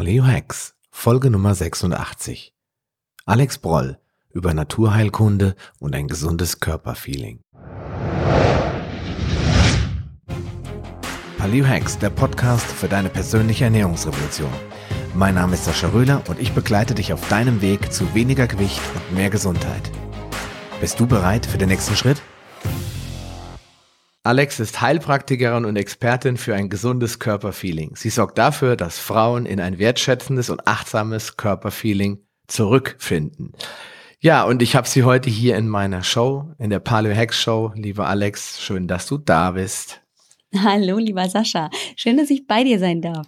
Paleo Hacks, Folge Nummer 86. Alex Broll über Naturheilkunde und ein gesundes Körperfeeling. Paleo Hacks, der Podcast für deine persönliche Ernährungsrevolution. Mein Name ist Sascha Röhler und ich begleite dich auf deinem Weg zu weniger Gewicht und mehr Gesundheit. Bist du bereit für den nächsten Schritt? Alex ist Heilpraktikerin und Expertin für ein gesundes Körperfeeling. Sie sorgt dafür, dass Frauen in ein wertschätzendes und achtsames Körperfeeling zurückfinden. Ja, und ich habe sie heute hier in meiner Show, in der Paleo Hex Show. Lieber Alex, schön, dass du da bist. Hallo, lieber Sascha. Schön, dass ich bei dir sein darf.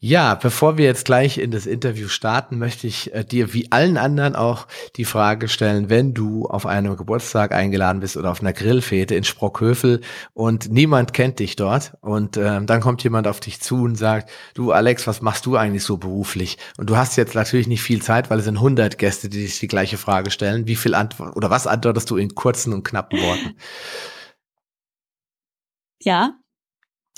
Ja, bevor wir jetzt gleich in das Interview starten, möchte ich äh, dir wie allen anderen auch die Frage stellen, wenn du auf einem Geburtstag eingeladen bist oder auf einer Grillfete in Sprockhövel und niemand kennt dich dort und äh, dann kommt jemand auf dich zu und sagt, du Alex, was machst du eigentlich so beruflich? Und du hast jetzt natürlich nicht viel Zeit, weil es sind 100 Gäste, die dich die gleiche Frage stellen. Wie viel Antwort oder was antwortest du in kurzen und knappen Worten? Ja,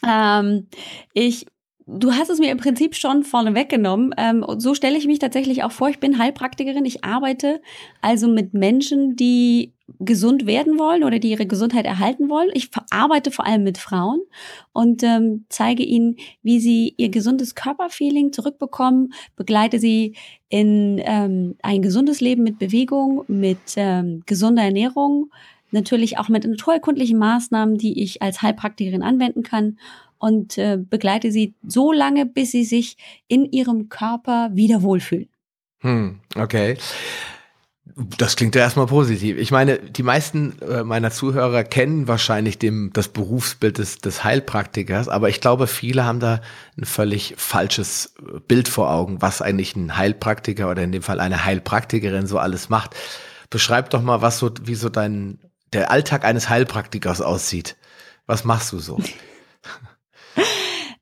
ähm, ich Du hast es mir im Prinzip schon vorne weggenommen. Ähm, so stelle ich mich tatsächlich auch vor. Ich bin Heilpraktikerin. Ich arbeite also mit Menschen, die gesund werden wollen oder die ihre Gesundheit erhalten wollen. Ich arbeite vor allem mit Frauen und ähm, zeige ihnen, wie sie ihr gesundes Körperfeeling zurückbekommen, begleite sie in ähm, ein gesundes Leben mit Bewegung, mit ähm, gesunder Ernährung, natürlich auch mit naturerkundlichen Maßnahmen, die ich als Heilpraktikerin anwenden kann und äh, begleite sie so lange, bis sie sich in ihrem Körper wieder wohlfühlen. Hm, okay. Das klingt ja erstmal positiv. Ich meine, die meisten äh, meiner Zuhörer kennen wahrscheinlich dem, das Berufsbild des, des Heilpraktikers, aber ich glaube, viele haben da ein völlig falsches Bild vor Augen, was eigentlich ein Heilpraktiker oder in dem Fall eine Heilpraktikerin so alles macht. Beschreib doch mal, was so, wie so dein, der Alltag eines Heilpraktikers aussieht. Was machst du so?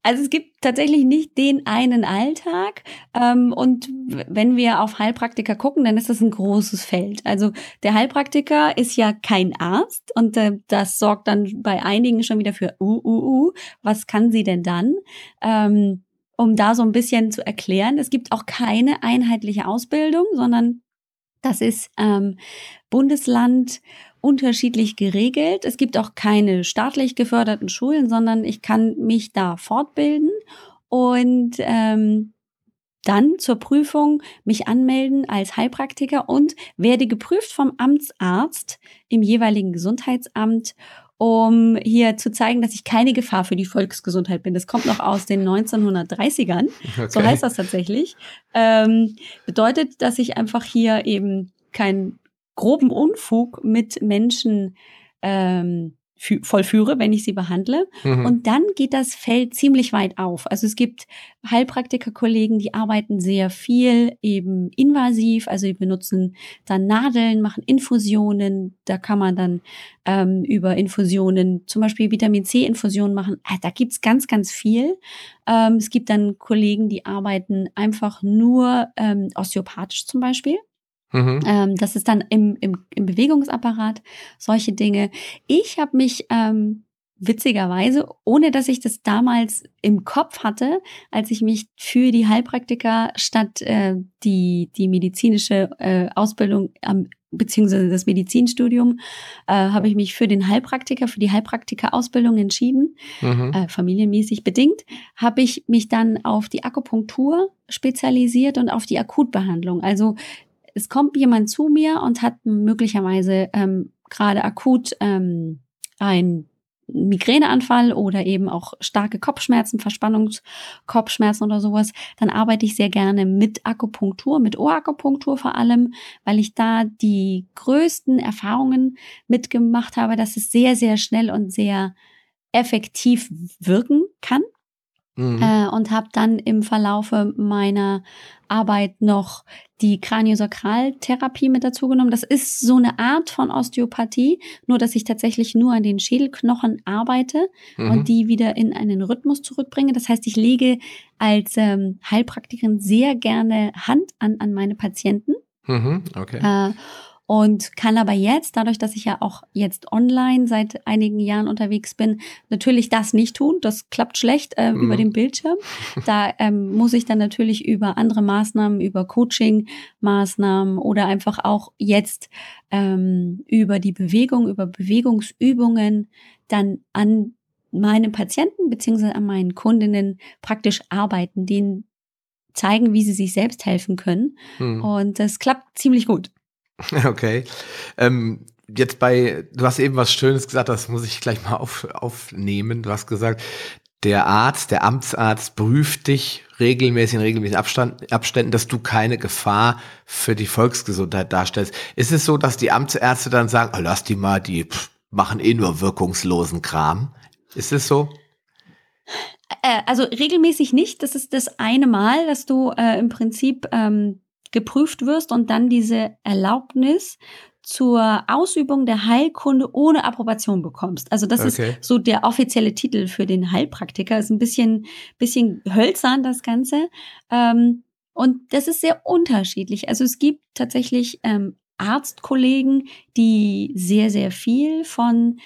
Also es gibt tatsächlich nicht den einen Alltag. Ähm, und wenn wir auf Heilpraktiker gucken, dann ist das ein großes Feld. Also der Heilpraktiker ist ja kein Arzt und äh, das sorgt dann bei einigen schon wieder für, uh, uh, uh, was kann sie denn dann? Ähm, um da so ein bisschen zu erklären, es gibt auch keine einheitliche Ausbildung, sondern das ist ähm, Bundesland unterschiedlich geregelt. Es gibt auch keine staatlich geförderten Schulen, sondern ich kann mich da fortbilden und ähm, dann zur Prüfung mich anmelden als Heilpraktiker und werde geprüft vom Amtsarzt im jeweiligen Gesundheitsamt, um hier zu zeigen, dass ich keine Gefahr für die Volksgesundheit bin. Das kommt noch aus den 1930ern. Okay. So heißt das tatsächlich. Ähm, bedeutet, dass ich einfach hier eben kein groben Unfug mit Menschen ähm, vollführe, wenn ich sie behandle. Mhm. Und dann geht das Feld ziemlich weit auf. Also es gibt Heilpraktiker-Kollegen, die arbeiten sehr viel eben invasiv, also die benutzen dann Nadeln, machen Infusionen. Da kann man dann ähm, über Infusionen, zum Beispiel Vitamin C-Infusionen machen. Ah, da gibt's ganz, ganz viel. Ähm, es gibt dann Kollegen, die arbeiten einfach nur ähm, osteopathisch zum Beispiel. Mhm. Ähm, das ist dann im, im, im Bewegungsapparat, solche Dinge. Ich habe mich ähm, witzigerweise, ohne dass ich das damals im Kopf hatte, als ich mich für die Heilpraktiker statt äh, die, die medizinische äh, Ausbildung am beziehungsweise das Medizinstudium, äh, habe ich mich für den Heilpraktiker, für die Heilpraktiker-Ausbildung entschieden, mhm. äh, familienmäßig bedingt, habe ich mich dann auf die Akupunktur spezialisiert und auf die Akutbehandlung. Also es kommt jemand zu mir und hat möglicherweise ähm, gerade akut ähm, ein Migräneanfall oder eben auch starke Kopfschmerzen, Verspannungskopfschmerzen oder sowas, dann arbeite ich sehr gerne mit Akupunktur, mit Ohrakupunktur vor allem, weil ich da die größten Erfahrungen mitgemacht habe, dass es sehr, sehr schnell und sehr effektiv wirken kann. Mhm. Äh, und habe dann im Verlaufe meiner Arbeit noch die Kraniosakraltherapie mit dazu genommen. Das ist so eine Art von Osteopathie, nur dass ich tatsächlich nur an den Schädelknochen arbeite mhm. und die wieder in einen Rhythmus zurückbringe. Das heißt, ich lege als ähm, Heilpraktikerin sehr gerne Hand an, an meine Patienten. Mhm, okay. Äh, und kann aber jetzt, dadurch, dass ich ja auch jetzt online seit einigen Jahren unterwegs bin, natürlich das nicht tun. Das klappt schlecht äh, mhm. über den Bildschirm. Da ähm, muss ich dann natürlich über andere Maßnahmen, über Coaching-Maßnahmen oder einfach auch jetzt ähm, über die Bewegung, über Bewegungsübungen dann an meinen Patienten beziehungsweise an meinen Kundinnen praktisch arbeiten, denen zeigen, wie sie sich selbst helfen können. Mhm. Und das klappt ziemlich gut. Okay. Ähm, jetzt bei, du hast eben was Schönes gesagt, das muss ich gleich mal auf, aufnehmen. Du hast gesagt, der Arzt, der Amtsarzt prüft dich regelmäßig in regelmäßigen Abstand, Abständen, dass du keine Gefahr für die Volksgesundheit darstellst. Ist es so, dass die Amtsärzte dann sagen, oh, lass die mal, die pff, machen eh nur wirkungslosen Kram? Ist es so? Äh, also regelmäßig nicht. Das ist das eine Mal, dass du äh, im Prinzip ähm, geprüft wirst und dann diese Erlaubnis zur Ausübung der Heilkunde ohne Approbation bekommst. Also das okay. ist so der offizielle Titel für den Heilpraktiker. Ist ein bisschen, bisschen hölzern das Ganze. Ähm, und das ist sehr unterschiedlich. Also es gibt tatsächlich ähm, Arztkollegen, die sehr, sehr viel von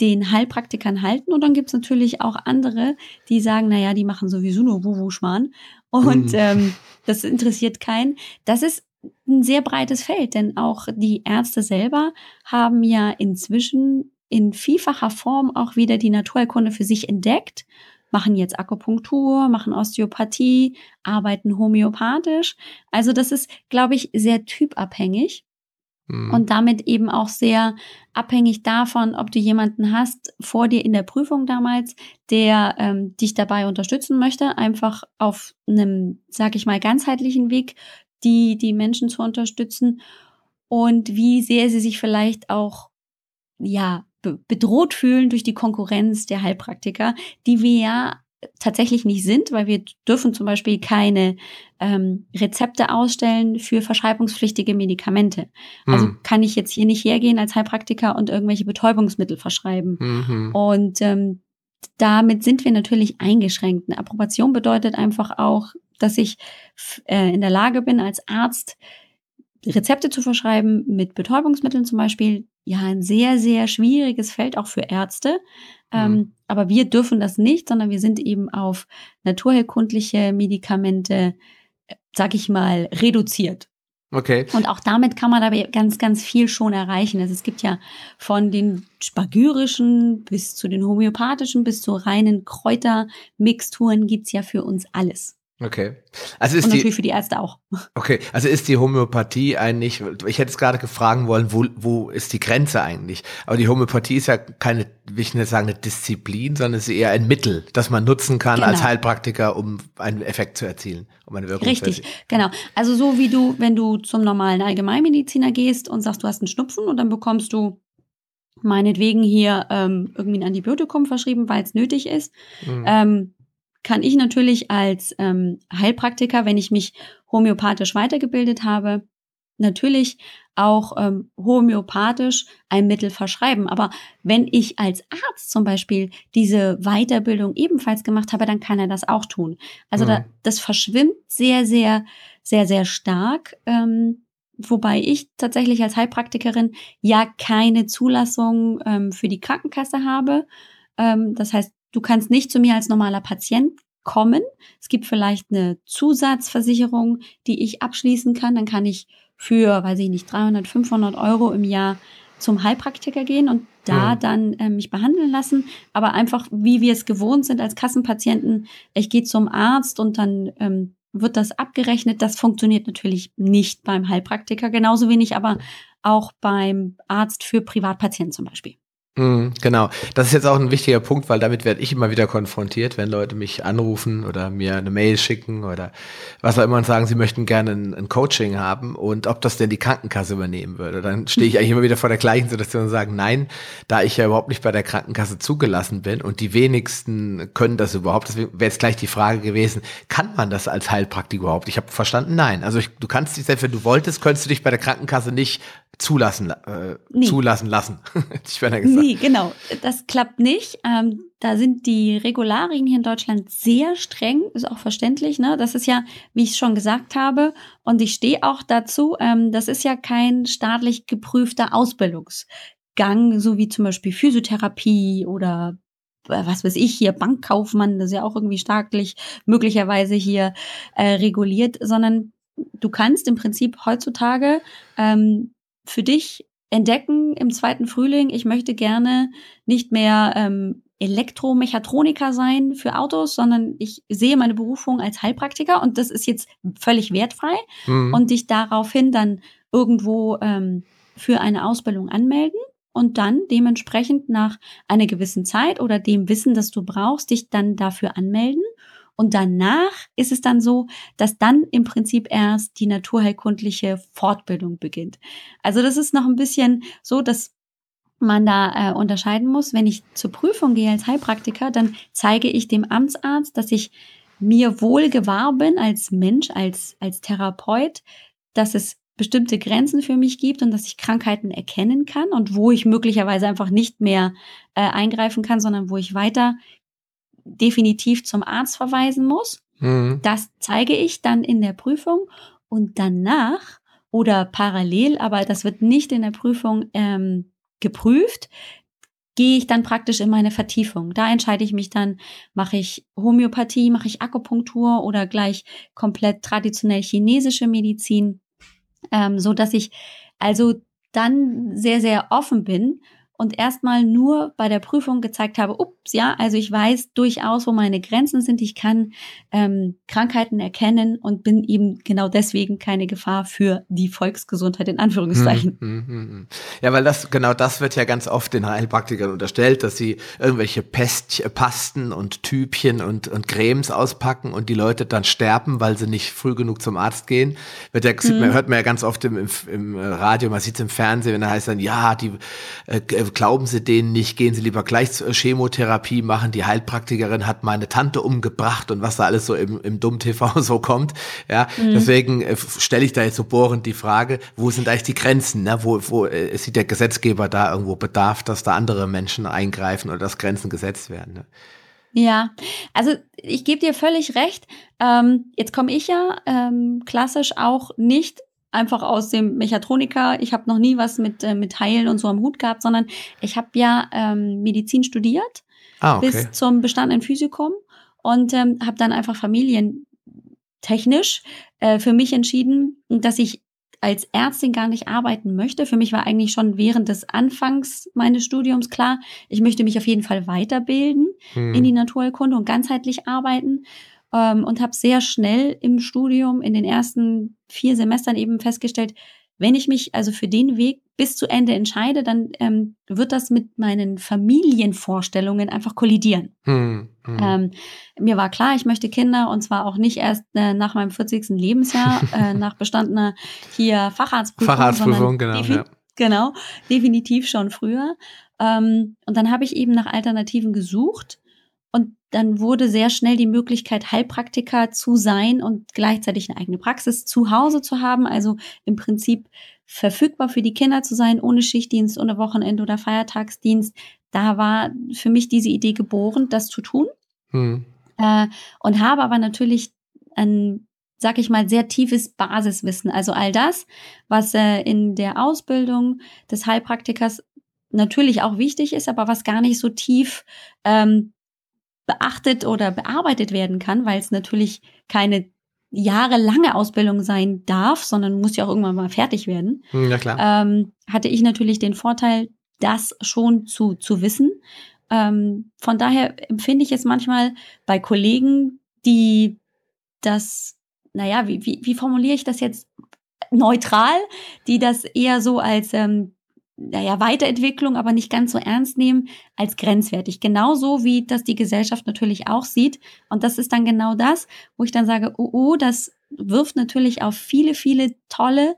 den Heilpraktikern halten. Und dann gibt's natürlich auch andere, die sagen, naja, die machen sowieso nur Wuhu-Schmarrn. Und mhm. ähm, das interessiert keinen. Das ist ein sehr breites Feld, denn auch die Ärzte selber haben ja inzwischen in vielfacher Form auch wieder die Naturheilkunde für sich entdeckt, machen jetzt Akupunktur, machen Osteopathie, arbeiten homöopathisch. Also das ist, glaube ich, sehr typabhängig. Mhm. Und damit eben auch sehr abhängig davon, ob du jemanden hast vor dir in der Prüfung damals, der ähm, dich dabei unterstützen möchte, einfach auf einem, sag ich mal, ganzheitlichen Weg, die, die Menschen zu unterstützen und wie sehr sie sich vielleicht auch, ja, bedroht fühlen durch die Konkurrenz der Heilpraktiker, die wir ja tatsächlich nicht sind, weil wir dürfen zum Beispiel keine ähm, Rezepte ausstellen für verschreibungspflichtige Medikamente. Also mhm. kann ich jetzt hier nicht hergehen als Heilpraktiker und irgendwelche Betäubungsmittel verschreiben. Mhm. Und ähm, damit sind wir natürlich eingeschränkt. Eine Approbation bedeutet einfach auch, dass ich äh, in der Lage bin, als Arzt Rezepte zu verschreiben mit Betäubungsmitteln zum Beispiel. Ja, ein sehr, sehr schwieriges Feld auch für Ärzte. Ähm, mhm. Aber wir dürfen das nicht, sondern wir sind eben auf naturheilkundliche Medikamente, äh, sag ich mal, reduziert. Okay. Und auch damit kann man aber ganz, ganz viel schon erreichen. Also es gibt ja von den spagyrischen bis zu den homöopathischen bis zu reinen Kräutermixturen gibt's ja für uns alles. Okay. Also ist Und natürlich die, für die Ärzte auch. Okay, also ist die Homöopathie eigentlich, ich hätte es gerade gefragen wollen, wo, wo ist die Grenze eigentlich? Aber die Homöopathie ist ja keine, will ich nicht sagen, eine Disziplin, sondern es ist eher ein Mittel, das man nutzen kann genau. als Heilpraktiker, um einen Effekt zu erzielen, um eine Wirkung Richtig, genau. Also so wie du, wenn du zum normalen Allgemeinmediziner gehst und sagst, du hast einen Schnupfen und dann bekommst du meinetwegen hier ähm, irgendwie ein Antibiotikum verschrieben, weil es nötig ist. Mhm. Ähm, kann ich natürlich als ähm, Heilpraktiker, wenn ich mich homöopathisch weitergebildet habe, natürlich auch ähm, homöopathisch ein Mittel verschreiben. Aber wenn ich als Arzt zum Beispiel diese Weiterbildung ebenfalls gemacht habe, dann kann er das auch tun. Also mhm. da, das verschwimmt sehr, sehr, sehr, sehr stark. Ähm, wobei ich tatsächlich als Heilpraktikerin ja keine Zulassung ähm, für die Krankenkasse habe. Ähm, das heißt, Du kannst nicht zu mir als normaler Patient kommen. Es gibt vielleicht eine Zusatzversicherung, die ich abschließen kann. Dann kann ich für, weiß ich nicht, 300, 500 Euro im Jahr zum Heilpraktiker gehen und da ja. dann äh, mich behandeln lassen. Aber einfach, wie wir es gewohnt sind als Kassenpatienten, ich gehe zum Arzt und dann ähm, wird das abgerechnet. Das funktioniert natürlich nicht beim Heilpraktiker, genauso wenig aber auch beim Arzt für Privatpatienten zum Beispiel. Mhm, genau. Das ist jetzt auch ein wichtiger Punkt, weil damit werde ich immer wieder konfrontiert, wenn Leute mich anrufen oder mir eine Mail schicken oder was auch immer und sagen, sie möchten gerne ein, ein Coaching haben und ob das denn die Krankenkasse übernehmen würde. Dann stehe ich eigentlich immer wieder vor der gleichen Situation und sage, nein, da ich ja überhaupt nicht bei der Krankenkasse zugelassen bin und die wenigsten können das überhaupt, deswegen wäre jetzt gleich die Frage gewesen, kann man das als Heilpraktiker überhaupt? Ich habe verstanden, nein. Also ich, du kannst dich, selbst wenn du wolltest, könntest du dich bei der Krankenkasse nicht zulassen, äh, nee. zulassen lassen. ich gesagt. Nee, genau. Das klappt nicht. Ähm, da sind die Regularien hier in Deutschland sehr streng, ist auch verständlich. Ne? Das ist ja, wie ich schon gesagt habe, und ich stehe auch dazu, ähm, das ist ja kein staatlich geprüfter Ausbildungsgang, so wie zum Beispiel Physiotherapie oder äh, was weiß ich hier, Bankkaufmann, das ist ja auch irgendwie staatlich möglicherweise hier äh, reguliert, sondern du kannst im Prinzip heutzutage ähm, für dich entdecken im zweiten Frühling, ich möchte gerne nicht mehr ähm, Elektromechatroniker sein für Autos, sondern ich sehe meine Berufung als Heilpraktiker und das ist jetzt völlig wertfrei. Mhm. und dich daraufhin dann irgendwo ähm, für eine Ausbildung anmelden und dann dementsprechend nach einer gewissen Zeit oder dem Wissen, das du brauchst, dich dann dafür anmelden und danach ist es dann so, dass dann im Prinzip erst die naturheilkundliche Fortbildung beginnt. Also das ist noch ein bisschen so, dass man da äh, unterscheiden muss. Wenn ich zur Prüfung gehe als Heilpraktiker, dann zeige ich dem Amtsarzt, dass ich mir wohl gewahr bin als Mensch, als, als Therapeut, dass es bestimmte Grenzen für mich gibt und dass ich Krankheiten erkennen kann und wo ich möglicherweise einfach nicht mehr äh, eingreifen kann, sondern wo ich weiter definitiv zum Arzt verweisen muss. Mhm. Das zeige ich dann in der Prüfung und danach oder parallel, aber das wird nicht in der Prüfung ähm, geprüft, gehe ich dann praktisch in meine Vertiefung. Da entscheide ich mich dann, mache ich Homöopathie, mache ich Akupunktur oder gleich komplett traditionell chinesische Medizin, ähm, so dass ich also dann sehr, sehr offen bin und erstmal nur bei der Prüfung gezeigt habe, ups, ja, also ich weiß durchaus, wo meine Grenzen sind. Ich kann ähm, Krankheiten erkennen und bin eben genau deswegen keine Gefahr für die Volksgesundheit in Anführungszeichen. Hm, hm, hm, hm. Ja, weil das genau das wird ja ganz oft den Heilpraktikern unterstellt, dass sie irgendwelche Pest, Pasten und Typchen und, und Cremes auspacken und die Leute dann sterben, weil sie nicht früh genug zum Arzt gehen. Wird ja, man, hört man ja ganz oft im, im, im Radio, man sieht es im Fernsehen, wenn da heißt dann, ja, die äh, glauben Sie denen nicht, gehen Sie lieber gleich zur Chemotherapie machen, die Heilpraktikerin hat meine Tante umgebracht und was da alles so im, im Dumm-TV so kommt. Ja, mhm. deswegen äh, stelle ich da jetzt so bohrend die Frage, wo sind eigentlich die Grenzen, ne? wo, wo äh, sieht der Gesetzgeber da irgendwo Bedarf, dass da andere Menschen eingreifen oder dass Grenzen gesetzt werden? Ne? Ja, also ich gebe dir völlig recht. Ähm, jetzt komme ich ja ähm, klassisch auch nicht einfach aus dem Mechatroniker. Ich habe noch nie was mit, äh, mit Heilen und so am Hut gehabt, sondern ich habe ja ähm, Medizin studiert ah, okay. bis zum bestandenen Physikum und ähm, habe dann einfach familientechnisch äh, für mich entschieden, dass ich als Ärztin gar nicht arbeiten möchte. Für mich war eigentlich schon während des Anfangs meines Studiums klar, ich möchte mich auf jeden Fall weiterbilden hm. in die Naturheilkunde und ganzheitlich arbeiten ähm, und habe sehr schnell im Studium in den ersten vier Semestern eben festgestellt, wenn ich mich also für den Weg bis zu Ende entscheide, dann ähm, wird das mit meinen Familienvorstellungen einfach kollidieren. Hm, hm. Ähm, mir war klar, ich möchte Kinder und zwar auch nicht erst äh, nach meinem 40. Lebensjahr, äh, nach bestandener hier Facharztprüfung. Facharztprüfung, genau. Ja. Genau, definitiv schon früher. Ähm, und dann habe ich eben nach Alternativen gesucht dann wurde sehr schnell die Möglichkeit, Heilpraktiker zu sein und gleichzeitig eine eigene Praxis zu Hause zu haben. Also im Prinzip verfügbar für die Kinder zu sein, ohne Schichtdienst, ohne Wochenende oder Feiertagsdienst. Da war für mich diese Idee geboren, das zu tun. Hm. Äh, und habe aber natürlich ein, sag ich mal, sehr tiefes Basiswissen. Also all das, was äh, in der Ausbildung des Heilpraktikers natürlich auch wichtig ist, aber was gar nicht so tief ähm, beachtet oder bearbeitet werden kann, weil es natürlich keine jahrelange Ausbildung sein darf, sondern muss ja auch irgendwann mal fertig werden. Hm, ja, klar. Ähm, hatte ich natürlich den Vorteil, das schon zu, zu wissen. Ähm, von daher empfinde ich es manchmal bei Kollegen, die das, naja, wie, wie, wie formuliere ich das jetzt neutral, die das eher so als ähm, naja, Weiterentwicklung, aber nicht ganz so ernst nehmen als grenzwertig. Genauso wie das die Gesellschaft natürlich auch sieht. Und das ist dann genau das, wo ich dann sage, oh, oh, das wirft natürlich auf viele, viele tolle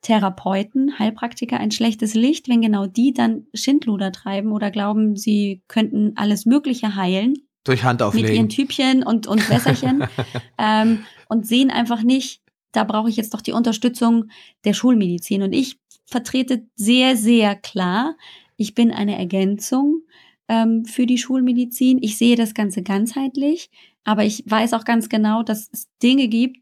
Therapeuten, Heilpraktiker ein schlechtes Licht, wenn genau die dann Schindluder treiben oder glauben, sie könnten alles Mögliche heilen. Durch Hand auflegen. Mit ihren Typchen und, und Wässerchen. ähm, und sehen einfach nicht, da brauche ich jetzt doch die Unterstützung der Schulmedizin. Und ich vertrete sehr, sehr klar, ich bin eine Ergänzung ähm, für die Schulmedizin. Ich sehe das Ganze ganzheitlich, aber ich weiß auch ganz genau, dass es Dinge gibt,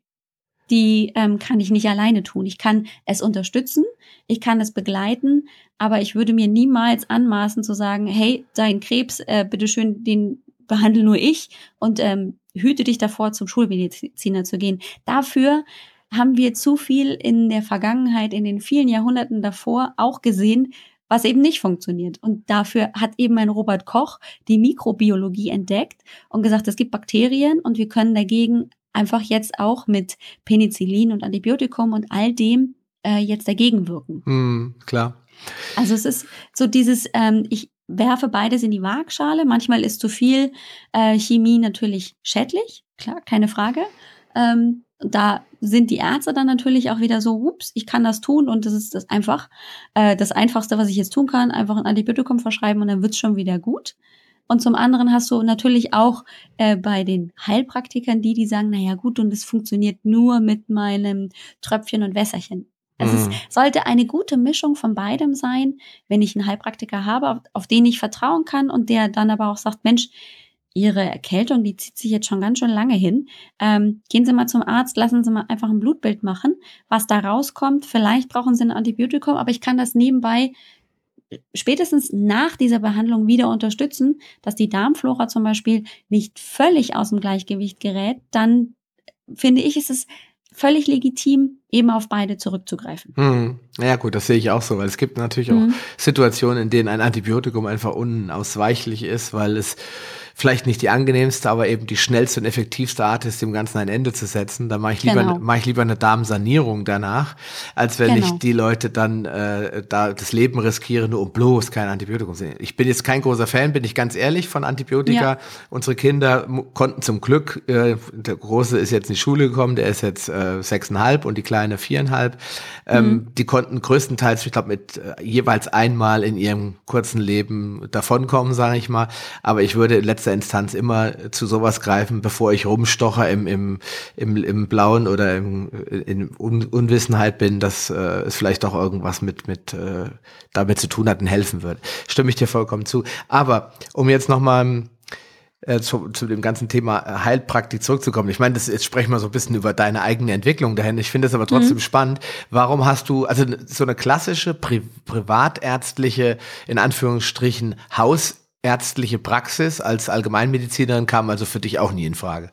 die ähm, kann ich nicht alleine tun. Ich kann es unterstützen, ich kann es begleiten, aber ich würde mir niemals anmaßen zu sagen, hey, dein Krebs, äh, bitteschön, den behandle nur ich und ähm, hüte dich davor, zum Schulmediziner zu gehen. Dafür haben wir zu viel in der Vergangenheit, in den vielen Jahrhunderten davor auch gesehen, was eben nicht funktioniert. Und dafür hat eben ein Robert Koch die Mikrobiologie entdeckt und gesagt, es gibt Bakterien und wir können dagegen einfach jetzt auch mit Penicillin und Antibiotikum und all dem äh, jetzt dagegen wirken. Mm, klar. Also es ist so dieses, ähm, ich werfe beides in die Waagschale. Manchmal ist zu viel äh, Chemie natürlich schädlich, klar, keine Frage. Ähm, da sind die Ärzte dann natürlich auch wieder so, ups, ich kann das tun und das ist das einfach äh, das Einfachste, was ich jetzt tun kann, einfach ein Antibiotikum verschreiben und dann wird's schon wieder gut. Und zum anderen hast du natürlich auch äh, bei den Heilpraktikern die, die sagen, naja gut, und es funktioniert nur mit meinem Tröpfchen und Wässerchen. Also mhm. es sollte eine gute Mischung von beidem sein, wenn ich einen Heilpraktiker habe, auf, auf den ich vertrauen kann und der dann aber auch sagt, Mensch, Ihre Erkältung, die zieht sich jetzt schon ganz schön lange hin. Ähm, gehen Sie mal zum Arzt, lassen Sie mal einfach ein Blutbild machen, was da rauskommt. Vielleicht brauchen Sie ein Antibiotikum, aber ich kann das nebenbei spätestens nach dieser Behandlung wieder unterstützen, dass die Darmflora zum Beispiel nicht völlig aus dem Gleichgewicht gerät, dann finde ich, ist es völlig legitim, eben auf beide zurückzugreifen. Hm. Ja gut, das sehe ich auch so, weil es gibt natürlich auch mhm. Situationen, in denen ein Antibiotikum einfach unausweichlich ist, weil es vielleicht nicht die angenehmste, aber eben die schnellste und effektivste Art ist, dem Ganzen ein Ende zu setzen. Da mache ich lieber, genau. mache ich lieber eine Darmsanierung danach, als wenn genau. ich die Leute dann äh, da das Leben riskiere, nur um bloß kein Antibiotikum zu nehmen. Ich bin jetzt kein großer Fan, bin ich ganz ehrlich, von Antibiotika. Ja. Unsere Kinder konnten zum Glück, äh, der Große ist jetzt in die Schule gekommen, der ist jetzt äh, sechseinhalb und die Kleine viereinhalb. Ähm, mhm. Die konnten größtenteils, ich glaube, mit äh, jeweils einmal in ihrem kurzen Leben davonkommen, sage ich mal. Aber ich würde letztendlich letzter Instanz immer zu sowas greifen, bevor ich rumstocher im, im, im, im Blauen oder im, in Un Unwissenheit bin, dass äh, es vielleicht auch irgendwas mit, mit äh, damit zu tun hat und helfen würde. Stimme ich dir vollkommen zu. Aber um jetzt nochmal äh, zu, zu dem ganzen Thema Heilpraktik zurückzukommen. Ich meine, das, jetzt sprechen wir so ein bisschen über deine eigene Entwicklung dahin. Ich finde es aber trotzdem mhm. spannend. Warum hast du, also so eine klassische Pri privatärztliche, in Anführungsstrichen, Haus ärztliche Praxis als Allgemeinmedizinerin kam also für dich auch nie in Frage.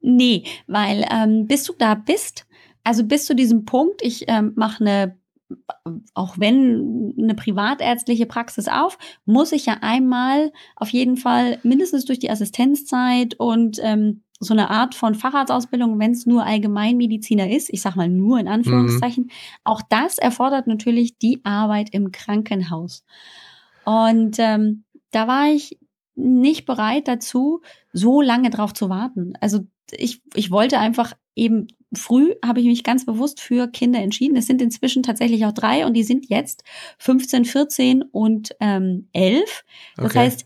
Nee, weil ähm, bis du da bist, also bis zu diesem Punkt, ich ähm, mache eine, auch wenn eine privatärztliche Praxis auf, muss ich ja einmal auf jeden Fall mindestens durch die Assistenzzeit und ähm, so eine Art von Facharztausbildung, wenn es nur Allgemeinmediziner ist, ich sag mal nur in Anführungszeichen, mhm. auch das erfordert natürlich die Arbeit im Krankenhaus. Und ähm, da war ich nicht bereit dazu, so lange drauf zu warten. Also ich, ich wollte einfach eben früh habe ich mich ganz bewusst für Kinder entschieden. Es sind inzwischen tatsächlich auch drei und die sind jetzt 15, 14 und ähm, 11. Das okay. heißt,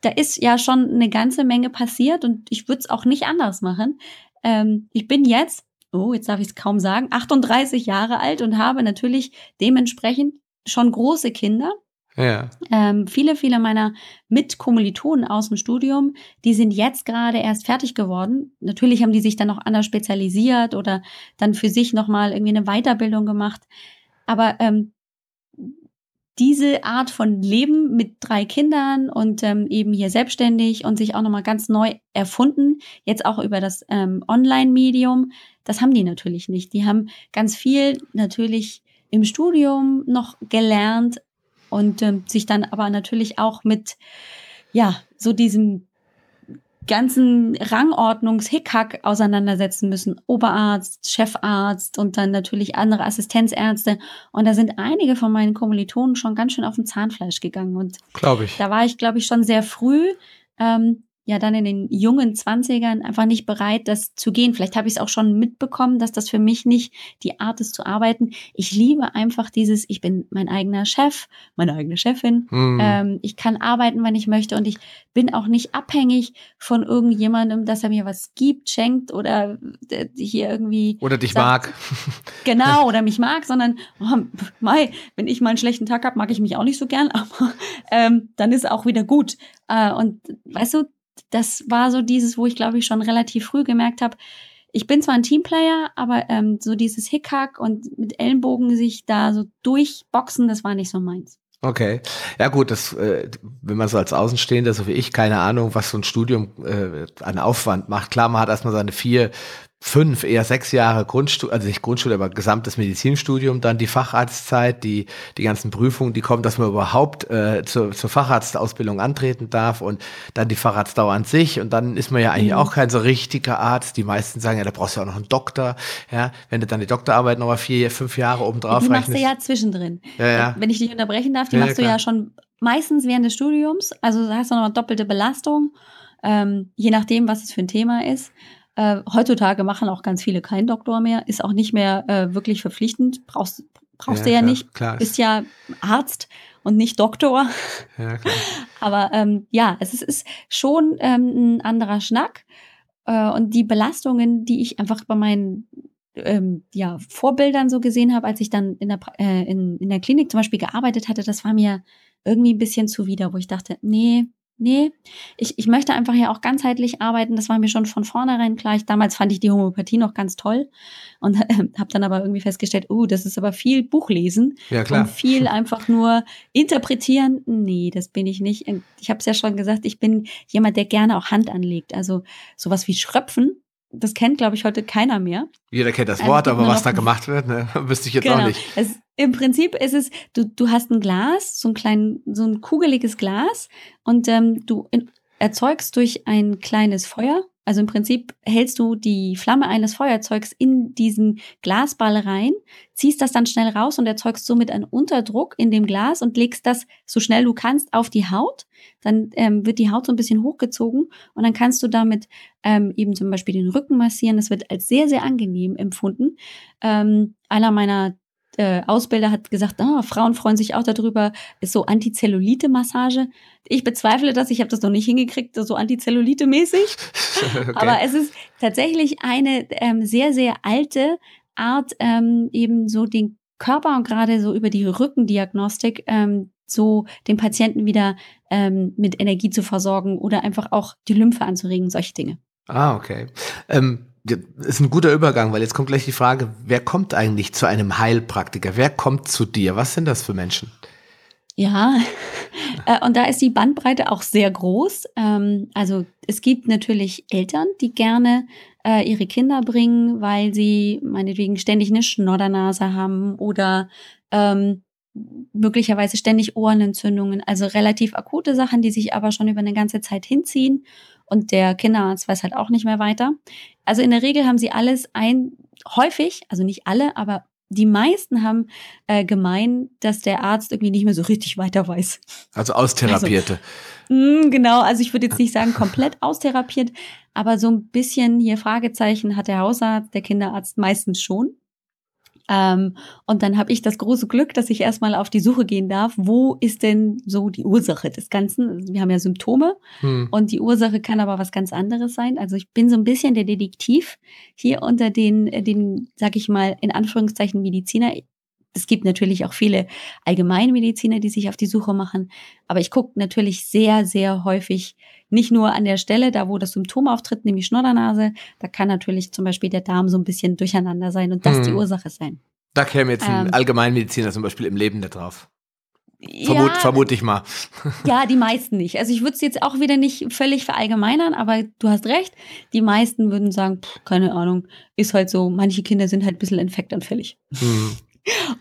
da ist ja schon eine ganze Menge passiert und ich würde es auch nicht anders machen. Ähm, ich bin jetzt, oh, jetzt darf ich es kaum sagen, 38 Jahre alt und habe natürlich dementsprechend schon große Kinder ja. Ähm, viele, viele meiner Mitkommilitonen aus dem Studium, die sind jetzt gerade erst fertig geworden. Natürlich haben die sich dann noch anders spezialisiert oder dann für sich nochmal irgendwie eine Weiterbildung gemacht. Aber ähm, diese Art von Leben mit drei Kindern und ähm, eben hier selbstständig und sich auch nochmal ganz neu erfunden, jetzt auch über das ähm, Online-Medium, das haben die natürlich nicht. Die haben ganz viel natürlich im Studium noch gelernt, und ähm, sich dann aber natürlich auch mit, ja, so diesem ganzen Rangordnungshickhack auseinandersetzen müssen. Oberarzt, Chefarzt und dann natürlich andere Assistenzärzte. Und da sind einige von meinen Kommilitonen schon ganz schön auf dem Zahnfleisch gegangen. Und glaube ich. Da war ich, glaube ich, schon sehr früh ähm, ja dann in den jungen Zwanzigern einfach nicht bereit, das zu gehen. Vielleicht habe ich es auch schon mitbekommen, dass das für mich nicht die Art ist zu arbeiten. Ich liebe einfach dieses, ich bin mein eigener Chef, meine eigene Chefin. Mhm. Ähm, ich kann arbeiten, wann ich möchte und ich bin auch nicht abhängig von irgendjemandem, dass er mir was gibt, schenkt oder äh, hier irgendwie. Oder dich sagt, mag. Genau, oder mich mag, sondern oh, Mai, wenn ich mal einen schlechten Tag habe, mag ich mich auch nicht so gern, aber ähm, dann ist auch wieder gut. Äh, und weißt du, das war so dieses, wo ich glaube ich schon relativ früh gemerkt habe, ich bin zwar ein Teamplayer, aber ähm, so dieses Hickhack und mit Ellenbogen sich da so durchboxen, das war nicht so meins. Okay. Ja gut, das, äh, wenn man so als Außenstehender, so wie ich, keine Ahnung, was so ein Studium äh, an Aufwand macht. Klar, man hat erstmal seine vier, fünf, eher sechs Jahre Grundstudium, also nicht Grundschule, aber gesamtes Medizinstudium, dann die Facharztzeit, die, die ganzen Prüfungen, die kommen, dass man überhaupt äh, zur, zur Facharztausbildung antreten darf und dann die Facharztdauer an sich und dann ist man ja eigentlich mhm. auch kein so richtiger Arzt. Die meisten sagen ja, da brauchst du ja auch noch einen Doktor, ja, wenn du dann die Doktorarbeit noch mal vier, fünf Jahre oben drauf Die machst du ja zwischendrin. Ja, ja. Wenn ich dich unterbrechen darf, die ja, machst du ja schon meistens während des Studiums, also hast du noch eine doppelte Belastung, ähm, je nachdem, was es für ein Thema ist. Äh, heutzutage machen auch ganz viele keinen Doktor mehr, ist auch nicht mehr äh, wirklich verpflichtend. Brauchst, brauchst ja, du ja klar, nicht. Klar. Bist ja Arzt und nicht Doktor. Ja. Aber ähm, ja, es ist, ist schon ähm, ein anderer Schnack. Äh, und die Belastungen, die ich einfach bei meinen ähm, ja, Vorbildern so gesehen habe, als ich dann in der, äh, in, in der Klinik zum Beispiel gearbeitet hatte, das war mir irgendwie ein bisschen zuwider, wo ich dachte, nee, nee, ich, ich möchte einfach ja auch ganzheitlich arbeiten. Das war mir schon von vornherein klar. Ich, damals fand ich die Homöopathie noch ganz toll und äh, habe dann aber irgendwie festgestellt, oh, das ist aber viel Buchlesen ja, klar. und viel einfach nur interpretieren. Nee, das bin ich nicht. Ich habe es ja schon gesagt, ich bin jemand, der gerne auch Hand anlegt. Also sowas wie Schröpfen das kennt, glaube ich, heute keiner mehr. Jeder kennt das Wort, also, aber was da gemacht wird, ne, wüsste ich jetzt genau. auch nicht. Es, Im Prinzip ist es, du, du hast ein Glas, so ein klein, so ein kugeliges Glas und ähm, du in, erzeugst durch ein kleines Feuer also im Prinzip hältst du die Flamme eines Feuerzeugs in diesen Glasball rein, ziehst das dann schnell raus und erzeugst somit einen Unterdruck in dem Glas und legst das so schnell du kannst auf die Haut. Dann ähm, wird die Haut so ein bisschen hochgezogen und dann kannst du damit ähm, eben zum Beispiel den Rücken massieren. Das wird als sehr, sehr angenehm empfunden. Ähm, einer meiner äh, Ausbilder hat gesagt, oh, Frauen freuen sich auch darüber, ist so Antizellulite-Massage. Ich bezweifle das, ich habe das noch nicht hingekriegt, so Antizellulite-mäßig. okay. Aber es ist tatsächlich eine ähm, sehr, sehr alte Art, ähm, eben so den Körper und gerade so über die Rückendiagnostik ähm, so den Patienten wieder ähm, mit Energie zu versorgen oder einfach auch die Lymphe anzuregen, solche Dinge. Ah, okay. Ähm ist ein guter Übergang, weil jetzt kommt gleich die Frage, wer kommt eigentlich zu einem Heilpraktiker? Wer kommt zu dir? Was sind das für Menschen? Ja, äh, und da ist die Bandbreite auch sehr groß. Ähm, also es gibt natürlich Eltern, die gerne äh, ihre Kinder bringen, weil sie meinetwegen ständig eine Schnoddernase haben oder ähm, möglicherweise ständig Ohrenentzündungen, also relativ akute Sachen, die sich aber schon über eine ganze Zeit hinziehen und der Kinderarzt weiß halt auch nicht mehr weiter. Also in der Regel haben sie alles ein, häufig, also nicht alle, aber die meisten haben äh, gemein, dass der Arzt irgendwie nicht mehr so richtig weiter weiß. Also austherapierte. Also, mh, genau, also ich würde jetzt nicht sagen komplett austherapiert, aber so ein bisschen hier Fragezeichen hat der Hausarzt, der Kinderarzt meistens schon. Ähm, und dann habe ich das große Glück, dass ich erstmal auf die Suche gehen darf, wo ist denn so die Ursache des Ganzen? Also wir haben ja Symptome hm. und die Ursache kann aber was ganz anderes sein. Also ich bin so ein bisschen der Detektiv hier unter den, äh, den, sag ich mal, in Anführungszeichen Mediziner. Es gibt natürlich auch viele Allgemeinmediziner, die sich auf die Suche machen. Aber ich gucke natürlich sehr, sehr häufig nicht nur an der Stelle, da wo das Symptom auftritt, nämlich Schnoddernase. Da kann natürlich zum Beispiel der Darm so ein bisschen durcheinander sein und das hm. die Ursache sein. Da käme jetzt ein ähm, Allgemeinmediziner zum Beispiel im Leben nicht drauf. Vermut, ja, vermute ich mal. Ja, die meisten nicht. Also ich würde es jetzt auch wieder nicht völlig verallgemeinern, aber du hast recht. Die meisten würden sagen, pff, keine Ahnung, ist halt so, manche Kinder sind halt ein bisschen infektanfällig. Mhm.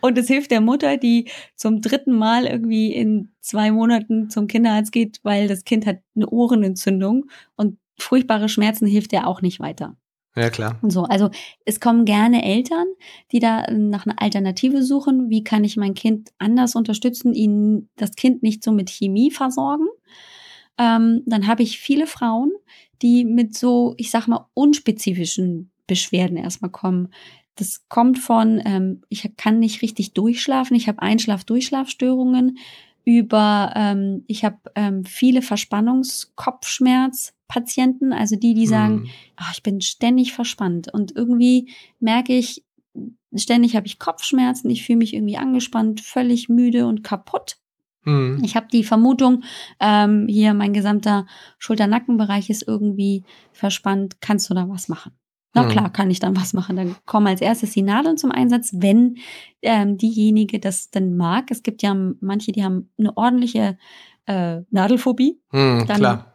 Und es hilft der Mutter, die zum dritten Mal irgendwie in zwei Monaten zum Kinderarzt geht, weil das Kind hat eine Ohrenentzündung und furchtbare Schmerzen hilft der auch nicht weiter. Ja, klar. Und so, also es kommen gerne Eltern, die da nach einer Alternative suchen. Wie kann ich mein Kind anders unterstützen, ihnen das Kind nicht so mit Chemie versorgen? Ähm, dann habe ich viele Frauen, die mit so, ich sag mal, unspezifischen Beschwerden erstmal kommen. Das kommt von, ähm, ich kann nicht richtig durchschlafen, ich habe Einschlaf-Durchschlafstörungen, über, ähm, ich habe ähm, viele Verspannungskopfschmerzpatienten, also die, die sagen, mm. oh, ich bin ständig verspannt und irgendwie merke ich, ständig habe ich Kopfschmerzen, ich fühle mich irgendwie angespannt, völlig müde und kaputt. Mm. Ich habe die Vermutung, ähm, hier mein gesamter Schulter-Nackenbereich ist irgendwie verspannt. Kannst du da was machen? Na mhm. klar, kann ich dann was machen. Dann kommen als erstes die Nadeln zum Einsatz, wenn ähm, diejenige das dann mag. Es gibt ja manche, die haben eine ordentliche äh, Nadelphobie. Mhm, dann, klar.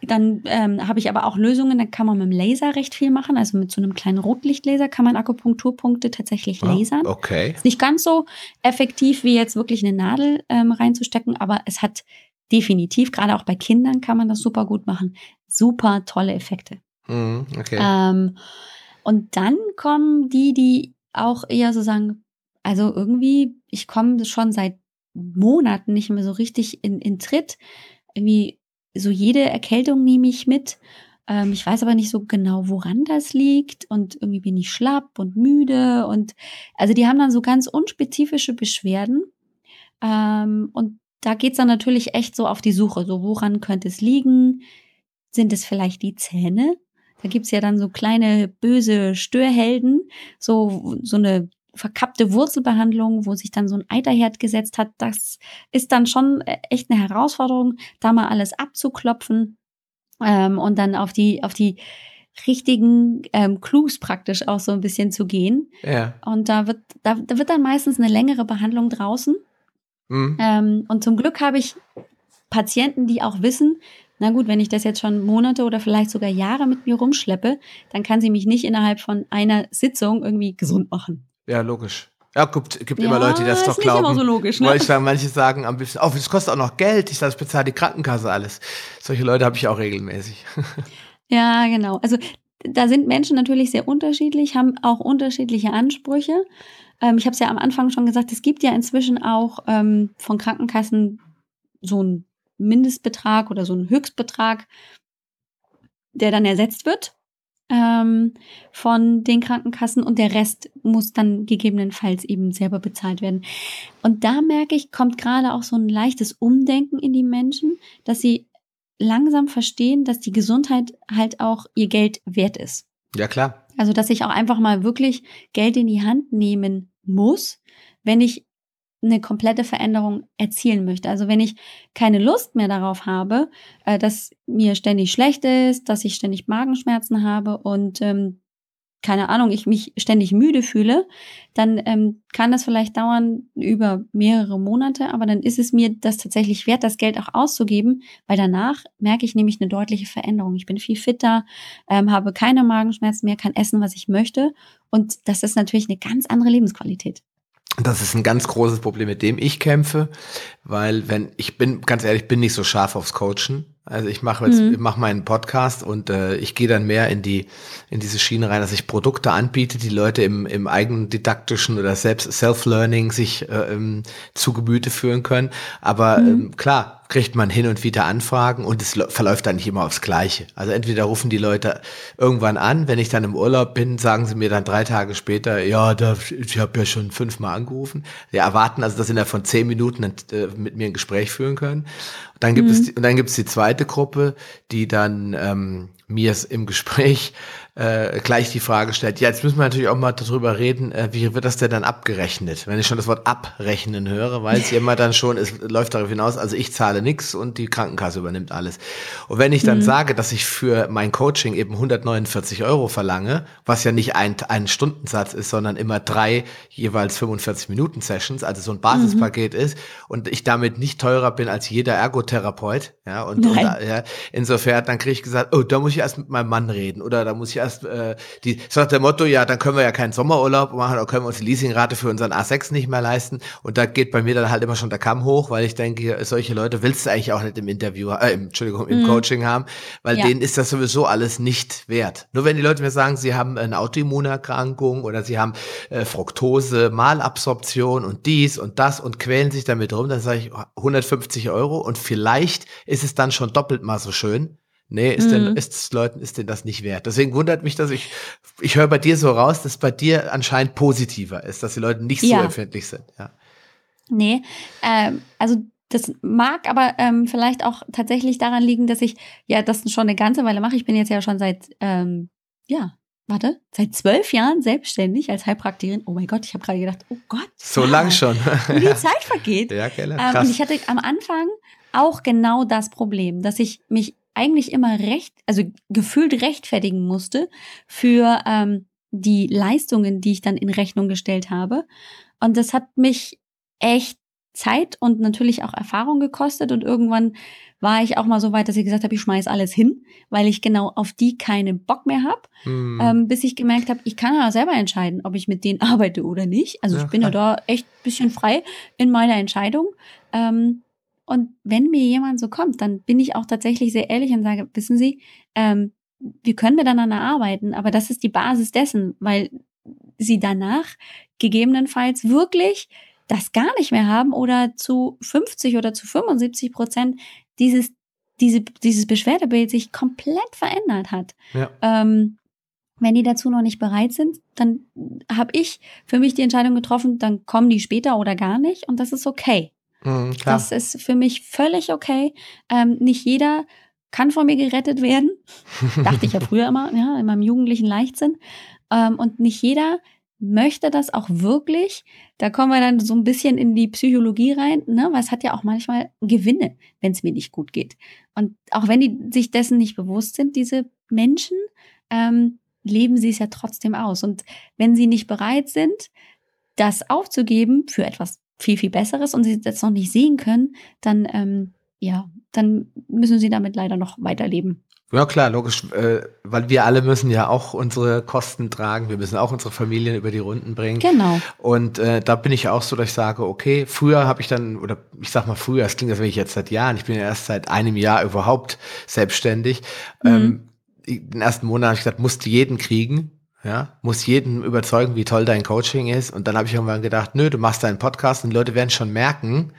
Dann ähm, habe ich aber auch Lösungen, da kann man mit dem Laser recht viel machen. Also mit so einem kleinen Rotlichtlaser kann man Akupunkturpunkte tatsächlich lasern. Oh, okay. Ist nicht ganz so effektiv, wie jetzt wirklich eine Nadel ähm, reinzustecken, aber es hat definitiv, gerade auch bei Kindern kann man das super gut machen. Super tolle Effekte. Mhm, okay. Ähm, und dann kommen die, die auch eher so sagen, also irgendwie, ich komme schon seit Monaten nicht mehr so richtig in, in Tritt. Irgendwie so jede Erkältung nehme ich mit. Ähm, ich weiß aber nicht so genau, woran das liegt. Und irgendwie bin ich schlapp und müde. Und also die haben dann so ganz unspezifische Beschwerden. Ähm, und da geht's dann natürlich echt so auf die Suche. So, woran könnte es liegen? Sind es vielleicht die Zähne? Da gibt's ja dann so kleine böse Störhelden, so, so eine verkappte Wurzelbehandlung, wo sich dann so ein Eiterherd gesetzt hat. Das ist dann schon äh, echt eine Herausforderung, da mal alles abzuklopfen ähm, und dann auf die, auf die richtigen ähm, Clues praktisch auch so ein bisschen zu gehen. Ja. Und da wird, da, da wird dann meistens eine längere Behandlung draußen. Mhm. Ähm, und zum Glück habe ich Patienten, die auch wissen, na gut, wenn ich das jetzt schon Monate oder vielleicht sogar Jahre mit mir rumschleppe, dann kann sie mich nicht innerhalb von einer Sitzung irgendwie gesund machen. Ja, logisch. Ja, gibt, gibt ja, immer Leute, die das doch glauben. Immer so logisch, ne? Weil ich sagen, manche sagen am bisschen, oh, das kostet auch noch Geld. Ich sage, das bezahlt die Krankenkasse alles. Solche Leute habe ich auch regelmäßig. Ja, genau. Also da sind Menschen natürlich sehr unterschiedlich, haben auch unterschiedliche Ansprüche. Ähm, ich habe es ja am Anfang schon gesagt, es gibt ja inzwischen auch ähm, von Krankenkassen so ein Mindestbetrag oder so ein Höchstbetrag, der dann ersetzt wird ähm, von den Krankenkassen und der Rest muss dann gegebenenfalls eben selber bezahlt werden. Und da merke ich, kommt gerade auch so ein leichtes Umdenken in die Menschen, dass sie langsam verstehen, dass die Gesundheit halt auch ihr Geld wert ist. Ja, klar. Also, dass ich auch einfach mal wirklich Geld in die Hand nehmen muss, wenn ich eine komplette Veränderung erzielen möchte. Also wenn ich keine Lust mehr darauf habe, äh, dass mir ständig schlecht ist, dass ich ständig Magenschmerzen habe und ähm, keine Ahnung, ich mich ständig müde fühle, dann ähm, kann das vielleicht dauern über mehrere Monate, aber dann ist es mir das tatsächlich wert, das Geld auch auszugeben, weil danach merke ich nämlich eine deutliche Veränderung. Ich bin viel fitter, ähm, habe keine Magenschmerzen mehr, kann essen, was ich möchte und das ist natürlich eine ganz andere Lebensqualität. Das ist ein ganz großes Problem, mit dem ich kämpfe, weil wenn ich bin ganz ehrlich, bin nicht so scharf aufs Coachen. Also ich mache jetzt mhm. mach meinen Podcast und äh, ich gehe dann mehr in die in diese Schiene rein, dass ich Produkte anbiete, die Leute im im eigenen didaktischen oder selbst Self-Learning sich äh, ähm, zu Gemüte führen können. Aber mhm. ähm, klar, kriegt man hin und wieder Anfragen und es verläuft dann nicht immer aufs Gleiche. Also entweder rufen die Leute irgendwann an, wenn ich dann im Urlaub bin, sagen sie mir dann drei Tage später, ja, da, ich habe ja schon fünfmal angerufen. Die erwarten also, dass sie innerhalb von zehn Minuten äh, mit mir ein Gespräch führen können. Dann gibt mhm. es und dann gibt es die zweite Gruppe, die dann ähm, mir im Gespräch äh, gleich die Frage stellt, ja, jetzt müssen wir natürlich auch mal darüber reden, äh, wie wird das denn dann abgerechnet? Wenn ich schon das Wort abrechnen höre, weiß ich immer dann schon, es läuft darauf hinaus, also ich zahle nichts und die Krankenkasse übernimmt alles. Und wenn ich dann mhm. sage, dass ich für mein Coaching eben 149 Euro verlange, was ja nicht ein, ein Stundensatz ist, sondern immer drei jeweils 45 Minuten Sessions, also so ein Basispaket mhm. ist und ich damit nicht teurer bin als jeder Ergotherapeut, ja, und, und ja, insofern dann kriege ich gesagt, oh, da muss muss ich erst mit meinem Mann reden oder da muss ich erst äh, die sagt der Motto, ja, dann können wir ja keinen Sommerurlaub machen, oder können wir uns die Leasingrate für unseren A6 nicht mehr leisten und da geht bei mir dann halt immer schon der Kamm hoch, weil ich denke, solche Leute willst du eigentlich auch nicht im Interview, äh, im, Entschuldigung, im mhm. Coaching haben, weil ja. denen ist das sowieso alles nicht wert. Nur wenn die Leute mir sagen, sie haben eine Autoimmunerkrankung oder sie haben äh, Fructose, Malabsorption und dies und das und quälen sich damit rum, dann sage ich 150 Euro und vielleicht ist es dann schon doppelt mal so schön. Nee, ist, mhm. denn, ist es Leuten, ist denn das nicht wert? Deswegen wundert mich, dass ich, ich höre bei dir so raus, dass bei dir anscheinend positiver ist, dass die Leute nicht ja. so empfindlich sind. Ja. Nee, ähm, also das mag aber ähm, vielleicht auch tatsächlich daran liegen, dass ich ja das schon eine ganze Weile mache. Ich bin jetzt ja schon seit, ähm, ja, warte, seit zwölf Jahren selbstständig als Heilpraktikerin. Oh mein Gott, ich habe gerade gedacht, oh Gott. So ja, lang schon. wie die Zeit vergeht. Ja, gerne. Ähm, und ich hatte am Anfang auch genau das Problem, dass ich mich eigentlich immer recht, also gefühlt rechtfertigen musste für ähm, die Leistungen, die ich dann in Rechnung gestellt habe. Und das hat mich echt Zeit und natürlich auch Erfahrung gekostet. Und irgendwann war ich auch mal so weit, dass ich gesagt habe, ich schmeiß alles hin, weil ich genau auf die keinen Bock mehr habe. Hm. Ähm, bis ich gemerkt habe, ich kann ja selber entscheiden, ob ich mit denen arbeite oder nicht. Also ja, ich bin ja da echt bisschen frei in meiner Entscheidung. Ähm, und wenn mir jemand so kommt, dann bin ich auch tatsächlich sehr ehrlich und sage, wissen Sie, ähm, wir können miteinander arbeiten, aber das ist die Basis dessen, weil sie danach gegebenenfalls wirklich das gar nicht mehr haben oder zu 50 oder zu 75 Prozent dieses, diese, dieses Beschwerdebild sich komplett verändert hat. Ja. Ähm, wenn die dazu noch nicht bereit sind, dann habe ich für mich die Entscheidung getroffen, dann kommen die später oder gar nicht und das ist okay. Mhm, das ist für mich völlig okay. Ähm, nicht jeder kann von mir gerettet werden. Dachte ich ja früher immer, ja, in meinem jugendlichen Leichtsinn. Ähm, und nicht jeder möchte das auch wirklich. Da kommen wir dann so ein bisschen in die Psychologie rein, ne? weil es hat ja auch manchmal Gewinne, wenn es mir nicht gut geht. Und auch wenn die sich dessen nicht bewusst sind, diese Menschen, ähm, leben sie es ja trotzdem aus. Und wenn sie nicht bereit sind, das aufzugeben für etwas viel, viel Besseres und sie das noch nicht sehen können, dann, ähm, ja, dann müssen sie damit leider noch weiterleben. Ja klar, logisch, äh, weil wir alle müssen ja auch unsere Kosten tragen, wir müssen auch unsere Familien über die Runden bringen. Genau. Und äh, da bin ich auch so, dass ich sage, okay, früher habe ich dann, oder ich sag mal früher, es klingt, als wäre ich jetzt seit Jahren, ich bin ja erst seit einem Jahr überhaupt selbstständig. Mhm. Ähm, den ersten Monat habe ich gesagt, musst du jeden kriegen, ja, muss jeden überzeugen, wie toll dein Coaching ist. Und dann habe ich irgendwann gedacht, nö, du machst deinen Podcast und die Leute werden schon merken,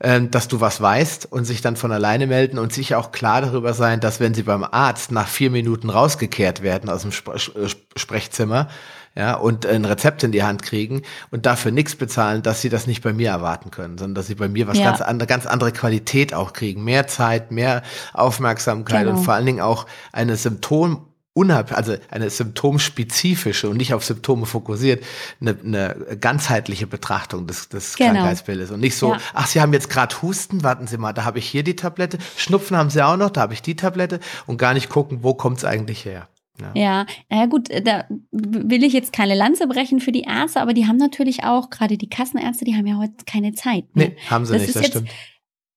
ähm, dass du was weißt und sich dann von alleine melden und sich auch klar darüber sein, dass wenn sie beim Arzt nach vier Minuten rausgekehrt werden aus dem äh, Sprechzimmer, ja, und ein Rezept in die Hand kriegen und dafür nichts bezahlen, dass sie das nicht bei mir erwarten können, sondern dass sie bei mir was ja. ganz andere, ganz andere Qualität auch kriegen. Mehr Zeit, mehr Aufmerksamkeit genau. und vor allen Dingen auch eine Symptom unab also eine symptomspezifische und nicht auf Symptome fokussiert, eine, eine ganzheitliche Betrachtung des, des genau. Krankheitsbildes und nicht so, ja. ach, Sie haben jetzt gerade Husten, warten Sie mal, da habe ich hier die Tablette, Schnupfen haben Sie auch noch, da habe ich die Tablette und gar nicht gucken, wo kommt es eigentlich her. Ja. ja, naja gut, da will ich jetzt keine Lanze brechen für die Ärzte, aber die haben natürlich auch, gerade die Kassenärzte, die haben ja heute keine Zeit. Ne? Nee, haben sie das nicht, das stimmt.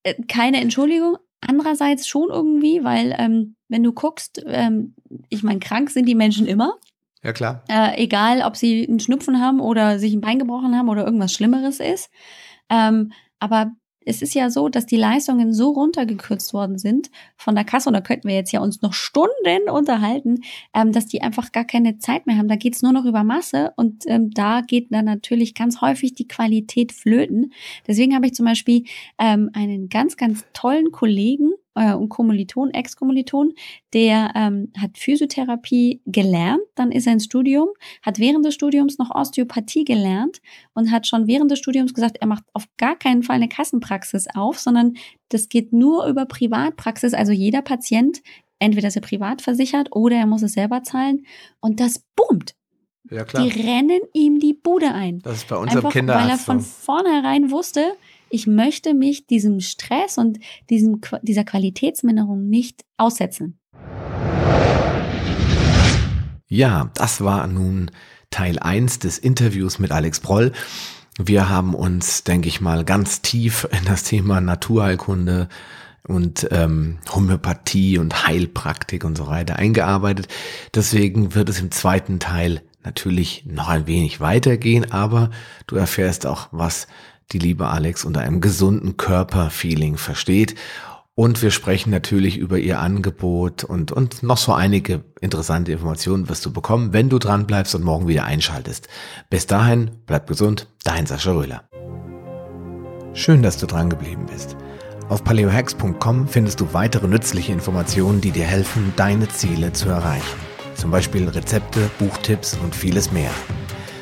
Äh, keine Entschuldigung, andererseits schon irgendwie, weil ähm, wenn du guckst, ähm, ich meine, krank sind die Menschen immer. Ja, klar. Äh, egal, ob sie einen Schnupfen haben oder sich ein Bein gebrochen haben oder irgendwas Schlimmeres ist. Ähm, aber es ist ja so, dass die Leistungen so runtergekürzt worden sind von der Kasse, und da könnten wir jetzt ja uns noch Stunden unterhalten, ähm, dass die einfach gar keine Zeit mehr haben. Da geht's nur noch über Masse und ähm, da geht dann natürlich ganz häufig die Qualität flöten. Deswegen habe ich zum Beispiel ähm, einen ganz, ganz tollen Kollegen, äh, und Kommiliton, Ex-Kommiliton, der ähm, hat Physiotherapie gelernt, dann ist er ins Studium, hat während des Studiums noch Osteopathie gelernt und hat schon während des Studiums gesagt, er macht auf gar keinen Fall eine Kassenpraxis auf, sondern das geht nur über Privatpraxis, also jeder Patient, entweder ist er privat versichert oder er muss es selber zahlen und das boomt. Ja, klar. Die rennen ihm die Bude ein. Das ist bei unserem Einfach, Kinderarzt. Weil er von vornherein wusste, ich möchte mich diesem Stress und diesem, dieser Qualitätsminderung nicht aussetzen. Ja, das war nun Teil 1 des Interviews mit Alex Proll. Wir haben uns, denke ich mal, ganz tief in das Thema Naturheilkunde und ähm, Homöopathie und Heilpraktik und so weiter eingearbeitet. Deswegen wird es im zweiten Teil natürlich noch ein wenig weitergehen, aber du erfährst auch, was die liebe Alex unter einem gesunden Körperfeeling versteht. Und wir sprechen natürlich über ihr Angebot und, und noch so einige interessante Informationen wirst du bekommen, wenn du dran bleibst und morgen wieder einschaltest. Bis dahin, bleib gesund, dein Sascha Röhler. Schön, dass du dran geblieben bist. Auf paleohacks.com findest du weitere nützliche Informationen, die dir helfen, deine Ziele zu erreichen. Zum Beispiel Rezepte, Buchtipps und vieles mehr.